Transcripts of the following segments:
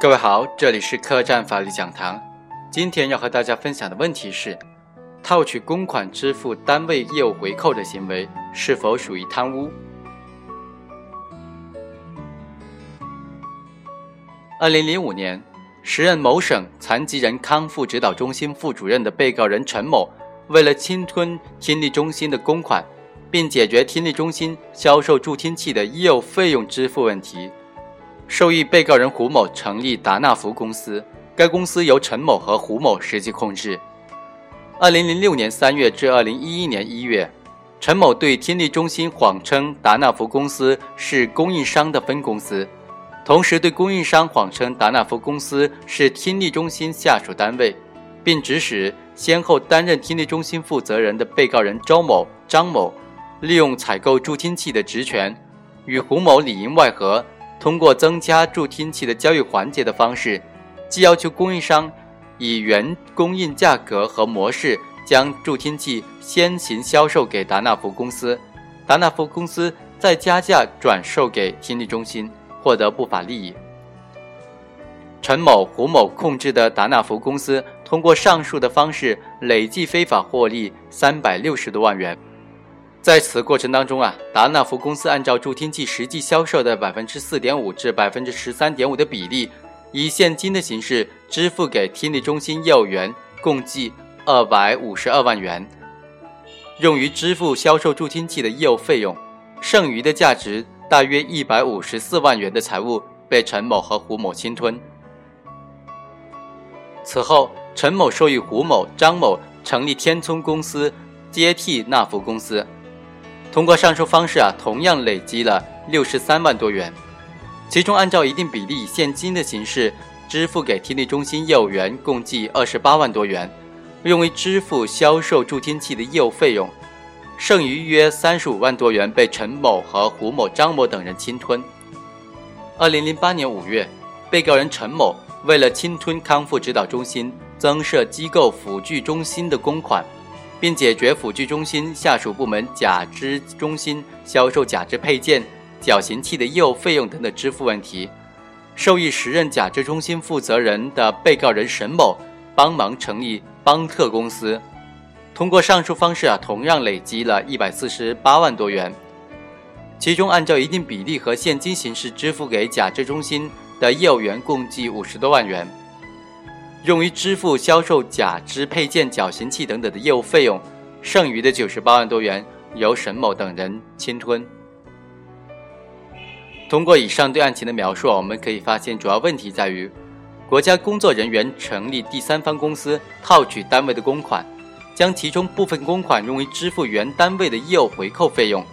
各位好，这里是客栈法律讲堂。今天要和大家分享的问题是：套取公款支付单位业务回扣的行为是否属于贪污？二零零五年，时任某省残疾人康复指导中心副主任的被告人陈某，为了侵吞听力中心的公款，并解决听力中心销售助听器的业务费用支付问题。受益被告人胡某成立达纳福公司，该公司由陈某和胡某实际控制。二零零六年三月至二零一一年一月，陈某对听力中心谎称达纳福公司是供应商的分公司，同时对供应商谎称达纳福公司是听力中心下属单位，并指使先后担任听力中心负责人的被告人周某、张某，利用采购助听器的职权，与胡某里应外合。通过增加助听器的交易环节的方式，既要求供应商以原供应价格和模式将助听器先行销售给达纳福公司，达纳福公司再加价转售给听力中心，获得不法利益。陈某、胡某控制的达纳福公司通过上述的方式累计非法获利三百六十多万元。在此过程当中啊，达纳福公司按照助听器实际销售的百分之四点五至百分之十三点五的比例，以现金的形式支付给听力中心业务员，共计二百五十二万元，用于支付销售助听器的业务费用。剩余的价值大约一百五十四万元的财物被陈某和胡某侵吞。此后，陈某授予胡某、张某成立天聪公司，接替纳福公司。通过上述方式啊，同样累积了六十三万多元，其中按照一定比例以现金的形式支付给听力中心业务员，共计二十八万多元，用于支付销售助听器的业务费用，剩余约三十五万多元被陈某和胡某、张某等人侵吞。二零零八年五月，被告人陈某为了侵吞康复指导中心增设机构辅具中心的公款。并解决辅具中心下属部门假肢中心销售假肢配件、矫形器的业务费用等的支付问题。受益时任假肢中心负责人的被告人沈某帮忙成立邦特公司，通过上述方式啊，同样累积了一百四十八万多元。其中按照一定比例和现金形式支付给假肢中心的业务员共计五十多万元。用于支付销售假肢配件、矫形器等等的业务费用，剩余的九十八万多元由沈某等人侵吞。通过以上对案情的描述，我们可以发现，主要问题在于国家工作人员成立第三方公司套取单位的公款，将其中部分公款用于支付原单位的业务回扣费用。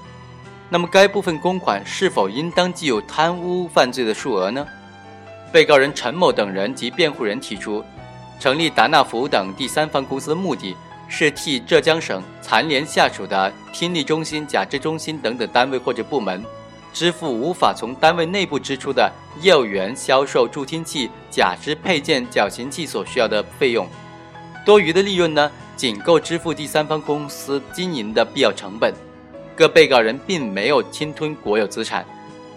那么，该部分公款是否应当计有贪污犯罪的数额呢？被告人陈某等人及辩护人提出。成立达纳福等第三方公司的目的是替浙江省残联下属的听力中心、假肢中心等等单位或者部门，支付无法从单位内部支出的业务员销售助听器、假肢配件、矫形器所需要的费用。多余的利润呢，仅够支付第三方公司经营的必要成本。各被告人并没有侵吞国有资产，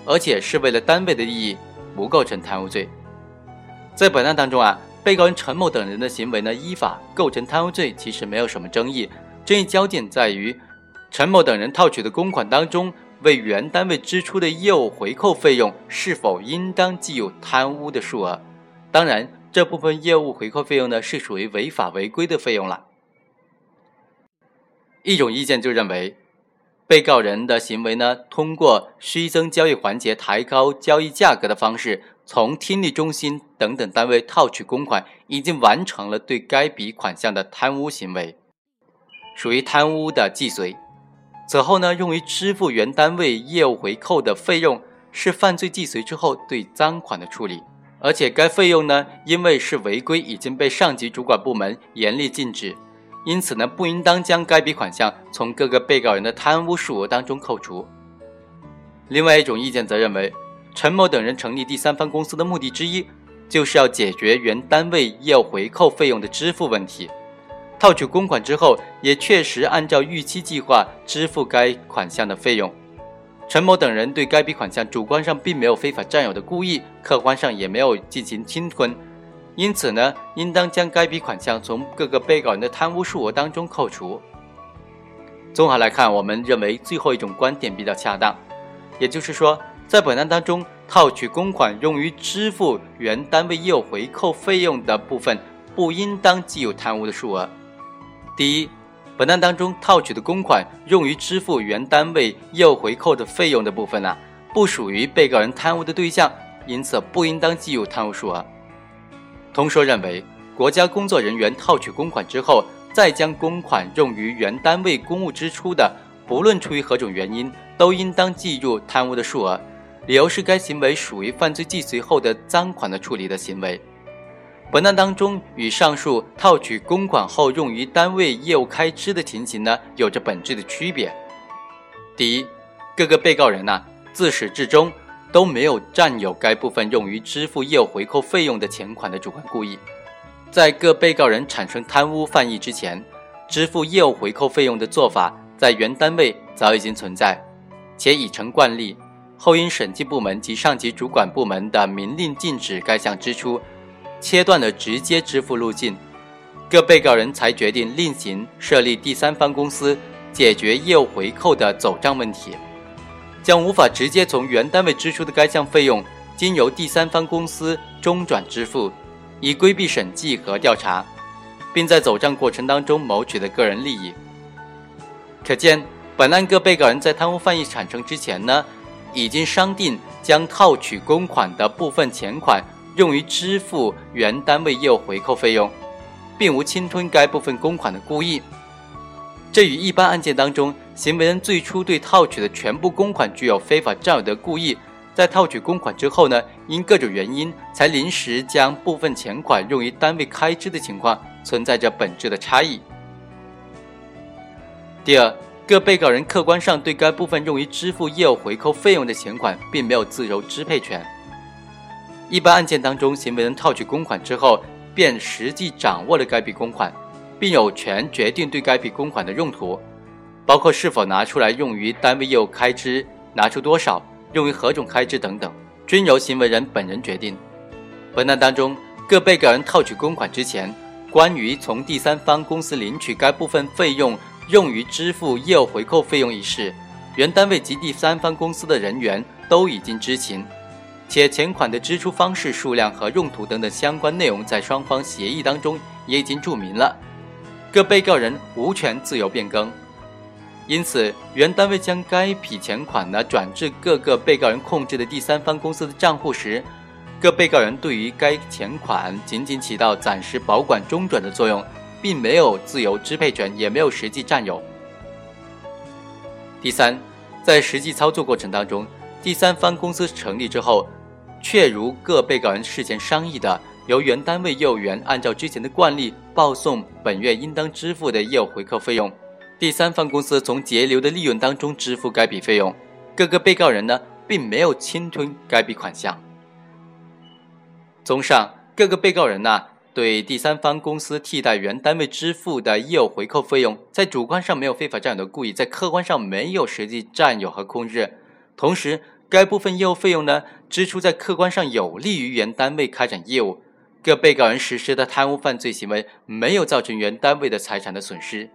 而且是为了单位的利益，不构成贪污罪。在本案当中啊。被告人陈某等人的行为呢，依法构成贪污罪，其实没有什么争议。争议焦点在于陈某等人套取的公款当中，为原单位支出的业务回扣费用是否应当计有贪污的数额。当然，这部分业务回扣费用呢，是属于违法违规的费用了。一种意见就认为，被告人的行为呢，通过虚增交易环节、抬高交易价格的方式。从听力中心等等单位套取公款，已经完成了对该笔款项的贪污行为，属于贪污的既遂。此后呢，用于支付原单位业务回扣的费用，是犯罪既遂之后对赃款的处理。而且该费用呢，因为是违规，已经被上级主管部门严厉禁止，因此呢，不应当将该笔款项从各个被告人的贪污数额当中扣除。另外一种意见则认为。陈某等人成立第三方公司的目的之一，就是要解决原单位业务回扣费用的支付问题。套取公款之后，也确实按照预期计划支付该款项的费用。陈某等人对该笔款项主观上并没有非法占有的故意，客观上也没有进行侵吞，因此呢，应当将该笔款项从各个被告人的贪污数额当中扣除。综合来看，我们认为最后一种观点比较恰当，也就是说，在本案当中，套取公款用于支付原单位业务回扣费用的部分，不应当计入贪污的数额。第一，本案当中套取的公款用于支付原单位业务回扣的费用的部分呢，不属于被告人贪污的对象，因此不应当计入贪污数额。同说认为，国家工作人员套取公款之后，再将公款用于原单位公务支出的，不论出于何种原因，都应当计入贪污的数额。理由是该行为属于犯罪既遂后的赃款的处理的行为。本案当中与上述套取公款后用于单位业务开支的情形呢，有着本质的区别。第一，各个被告人呢自始至终都没有占有该部分用于支付业务回扣费用的钱款的主观故意。在各被告人产生贪污犯意之前，支付业务回扣费用的做法在原单位早已经存在，且已成惯例。后因审计部门及上级主管部门的明令禁止该项支出。切断了直接支付路径，各被告人才决定另行设立第三方公司解决业务回扣的走账问题，将无法直接从原单位支出的该项费用，经由第三方公司中转支付，以规避审计和调查，并在走账过程当中谋取的个人利益。可见，本案各被告人在贪污犯意产生之前呢，已经商定将套取公款的部分钱款。用于支付原单位业务回扣费用，并无侵吞该部分公款的故意。这与一般案件当中行为人最初对套取的全部公款具有非法占有的故意，在套取公款之后呢，因各种原因才临时将部分钱款用于单位开支的情况，存在着本质的差异。第二，各被告人客观上对该部分用于支付业务回扣费用的钱款，并没有自由支配权。一般案件当中，行为人套取公款之后，便实际掌握了该笔公款，并有权决定对该笔公款的用途，包括是否拿出来用于单位业务开支，拿出多少，用于何种开支等等，均由行为人本人决定。本案当中，各被告人套取公款之前，关于从第三方公司领取该部分费用用于支付业务回扣费用一事，原单位及第三方公司的人员都已经知情。且钱款的支出方式、数量和用途等等相关内容，在双方协议当中也已经注明了，各被告人无权自由变更。因此，原单位将该笔钱款呢转至各个被告人控制的第三方公司的账户时，各被告人对于该钱款仅仅起到暂时保管中转的作用，并没有自由支配权，也没有实际占有。第三，在实际操作过程当中，第三方公司成立之后。确如各被告人事前商议的，由原单位业务员按照之前的惯例报送本月应当支付的业务回扣费用，第三方公司从截留的利润当中支付该笔费用，各个被告人呢并没有侵吞该笔款项。综上，各个被告人呢对第三方公司替代原单位支付的业务回扣费用，在主观上没有非法占有的故意，在客观上没有实际占有和控制，同时。该部分业务费用呢，支出在客观上有利于原单位开展业务，各被告人实施的贪污犯罪行为没有造成原单位的财产的损失，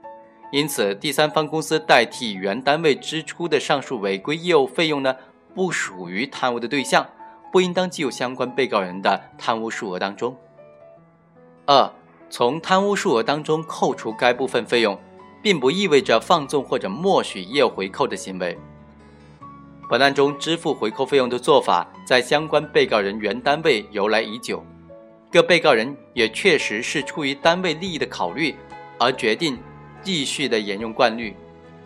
因此第三方公司代替原单位支出的上述违规业务费用呢，不属于贪污的对象，不应当计入相关被告人的贪污数额当中。二，从贪污数额当中扣除该部分费用，并不意味着放纵或者默许业务回扣的行为。本案中支付回扣费用的做法，在相关被告人原单位由来已久，各被告人也确实是出于单位利益的考虑而决定继续的沿用惯例。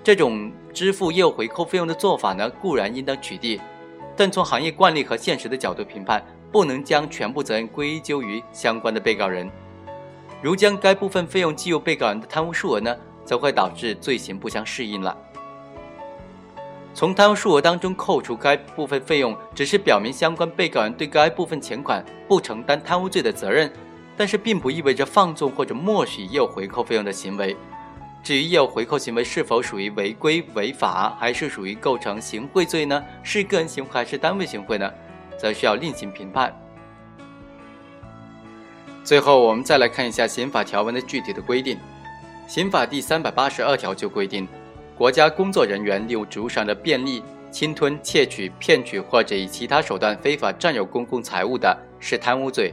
这种支付业务回扣费用的做法呢，固然应当取缔，但从行业惯例和现实的角度评判，不能将全部责任归咎于相关的被告人。如将该部分费用计入被告人的贪污数额呢，则会导致罪行不相适应了。从贪污数额当中扣除该部分费用，只是表明相关被告人对该部分钱款不承担贪污罪的责任，但是并不意味着放纵或者默许业务回扣费用的行为。至于业务回扣行为是否属于违规违法，还是属于构成行贿罪呢？是个人行贿还是单位行贿呢？则需要另行评判。最后，我们再来看一下刑法条文的具体的规定。刑法第三百八十二条就规定，国家工作人员利用职务上的便利，侵吞、窃取、骗取或者以其他手段非法占有公共财物的，是贪污罪。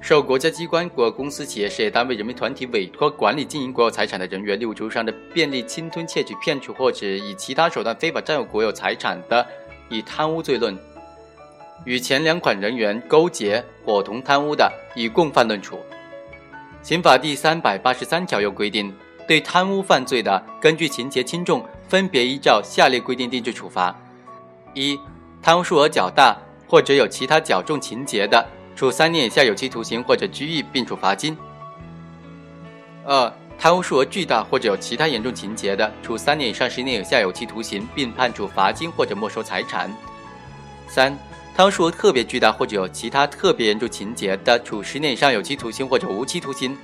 受国家机关、国有公司、企业、事业单位、人民团体委托管理经营国有财产的人员，利用职务上的便利侵吞、窃取、骗取或者以其他手段非法占有国有财产的，以贪污罪论；与前两款人员勾结、伙同贪污的，以共犯论处。刑法第三百八十三条又规定，对贪污犯罪的，根据情节轻重，分别依照下列规定定制处罚：一、贪污数额较大或者有其他较重情节的。处三年以下有期徒刑或者拘役，并处罚金。二、贪污数额巨大或者有其他严重情节的，处三年以上十年以下有期徒刑，并判处罚金或者没收财产。三、贪数额特别巨大或者有其他特别严重情节的，处十年以上有期徒刑或者无期徒刑，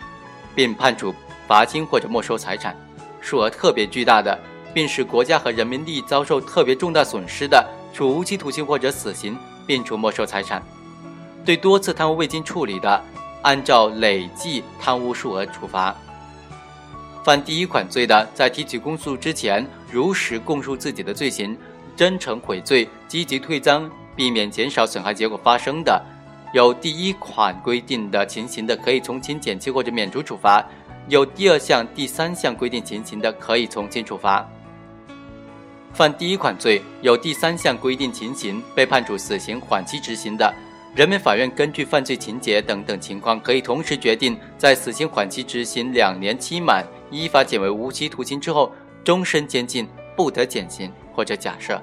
并判处罚金或者没收财产。数额特别巨大的，并使国家和人民利益遭受特别重大损失的，处无期徒刑或者死刑，并处没收财产。对多次贪污未经处理的，按照累计贪污数额处罚。犯第一款罪的，在提起公诉之前，如实供述自己的罪行，真诚悔罪，积极退赃，避免减少损害结果发生的，有第一款规定的情形的，可以从轻、减轻或者免除处罚；有第二项、第三项规定情形的，可以从轻处罚。犯第一款罪，有第三项规定情形，被判处死刑缓期执行的。人民法院根据犯罪情节等等情况，可以同时决定在死刑缓期执行两年期满，依法减为无期徒刑之后，终身监禁，不得减刑或者假设。